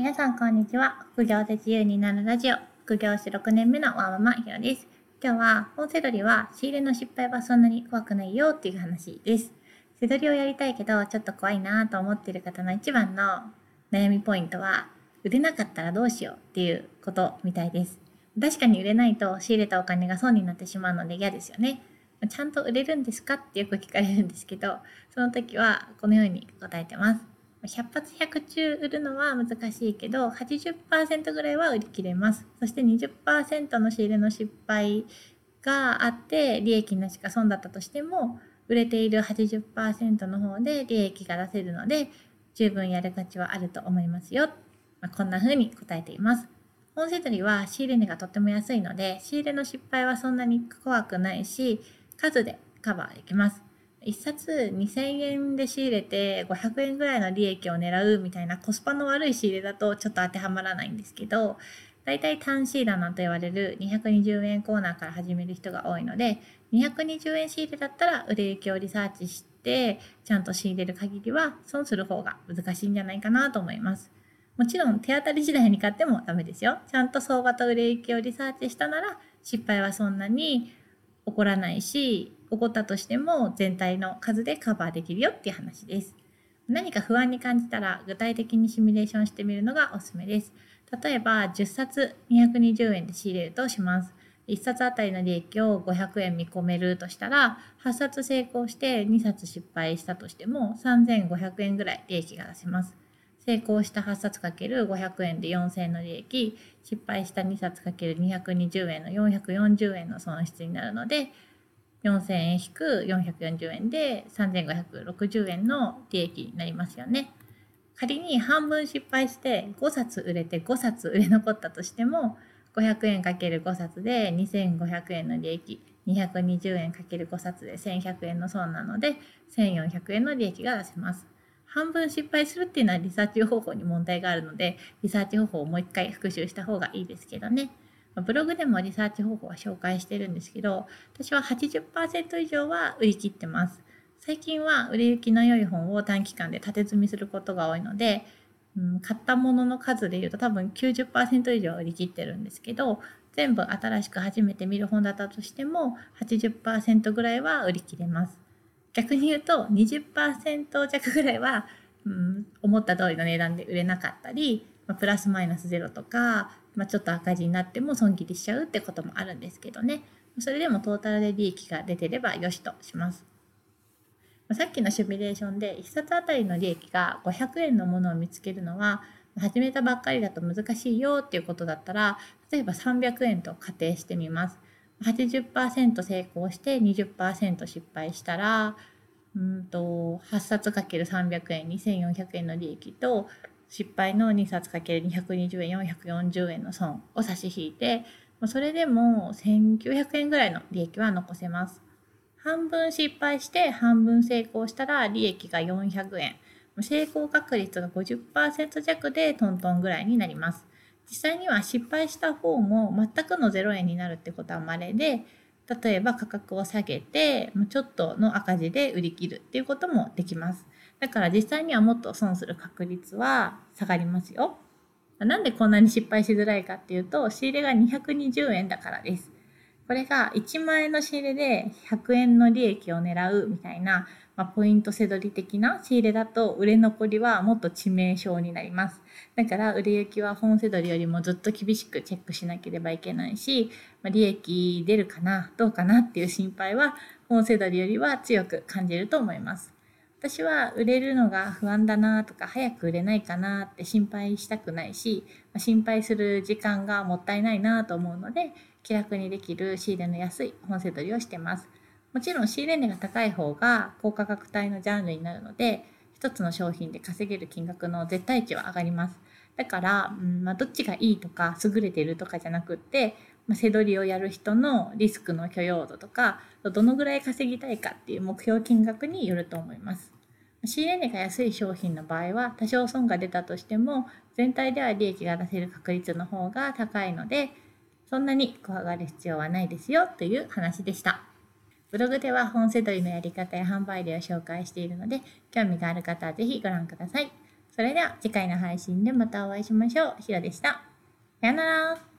皆さんこんにちは。副業で自由になるラジオ、副業して6年目のワーママヒロです。今日は、本セドリは仕入れの失敗はそんなに怖くないよっていう話です。セドリをやりたいけど、ちょっと怖いなと思ってる方の一番の悩みポイントは、売れなかったらどうしようっていうことみたいです。確かに売れないと仕入れたお金が損になってしまうので嫌ですよね。ちゃんと売れるんですかってよく聞かれるんですけど、その時はこのように答えてます。100発100中売るのは難しいけど、80%ぐらいは売り切れます。そして20%の仕入れの失敗があって、利益なしか損だったとしても、売れている80%の方で利益が出せるので、十分やる価値はあると思いますよ。まあ、こんな風に答えています。本セドリは仕入れ値がとっても安いので、仕入れの失敗はそんなに怖くないし、数でカバーできます。1冊2000円で仕入れて500円ぐらいの利益を狙うみたいなコスパの悪い仕入れだとちょっと当てはまらないんですけど、だいたい単シーラーなんと言われる220円コーナーから始める人が多いので、220円仕入れだったら売れ行きをリサーチして、ちゃんと仕入れる限りは損する方が難しいんじゃないかなと思います。もちろん手当たり次第に買ってもダメですよ。ちゃんと相場と売れ行きをリサーチしたなら失敗はそんなに起こらないし、起こったとしても全体の数でカバーできるよっていう話です。何か不安に感じたら具体的にシミュレーションしてみるのがおすすめです。例えば10冊220円で仕入れるとします。1冊あたりの利益を500円見込めるとしたら、8冊成功して2冊失敗したとしても3500円ぐらい利益が出せます。成功した8冊かける500円で4000円の利益、失敗した2冊かける220円の440円の損失になるので、4000円引く440円で3560円の利益になりますよね。仮に半分失敗して5冊売れて5冊売れ残ったとしても500円 ×5 冊で2500円の利益220円 ×5 冊で1100円の損なので1400円の利益が出せます。半分失敗するっていうのはリサーチ方法に問題があるのでリサーチ方法をもう一回復習した方がいいですけどね。ブログでもリサーチ方法は紹介してるんですけど、私は80%以上は売り切ってます。最近は売れ行きの良い本を短期間で縦積みすることが多いので、うん、買ったものの数で言うと多分90%以上売り切ってるんですけど、全部新しく初めて見る本だったとしても80%ぐらいは売り切れます。逆に言うと20%弱ぐらいは、うん、思った通りの値段で売れなかったり、プラスマイナスゼロとかまあ、ちょっと赤字になっても損切りしちゃうってこともあるんですけどねそれでもトータルで利益が出てればよしとします。さっきのシミュレーションで1冊あたりの利益が500円のものを見つけるのは始めたばっかりだと難しいよっていうことだったら例えば300円と仮定してみます。80%成功して20%失敗したらうんと8冊 ×300 円2400円の利益と失敗の2冊かける220円440円の損を差し引いてそれでも1900円ぐらいの利益は残せます。半分失敗して半分成功したら利益が400円。成功確率が50%弱でトントンぐらいになります。実際には失敗した方も全くの0円になるってことは稀で、例えば価格を下げて、ちょっとの赤字で売り切るっていうこともできます。だから実際にはもっと損する確率は下がりますよ。なんでこんなに失敗しづらいかっていうと、仕入れが220円だからです。これが1万円の仕入れで100円の利益を狙うみたいな、まあ、ポイントせどり的な仕入れだと売れ残りはもっと致命傷になります。だから売れ行きは本せどりよりもずっと厳しくチェックしなければいけないし、まあ、利益出るかな、どうかなっていう心配は本せどりよりは強く感じると思います。私は売れるのが不安だなとか早く売れないかなって心配したくないしま心配する時間がもったいないなと思うので気楽にできる仕入れの安い本セ取りをしてますもちろん仕入れ値が高い方が高価格帯のジャンルになるので一つの商品で稼げる金額の絶対値は上がりますだから、うんまあ、どっちがいいとか優れてるとかじゃなくって、まあ、背取りをやる人のリスクの許容度とかどのぐらい稼ぎたいかっていう目標金額によると思います。仕入れ値が安い商品の場合は多少損が出たとしても全体では利益が出せる確率の方が高いのでそんなに怖がる必要はないですよという話でした。ブログでは本セドリのやり方や販売例を紹介しているので興味がある方はぜひご覧ください。それでは次回の配信でまたお会いしましょう。ひろでした。さよなら。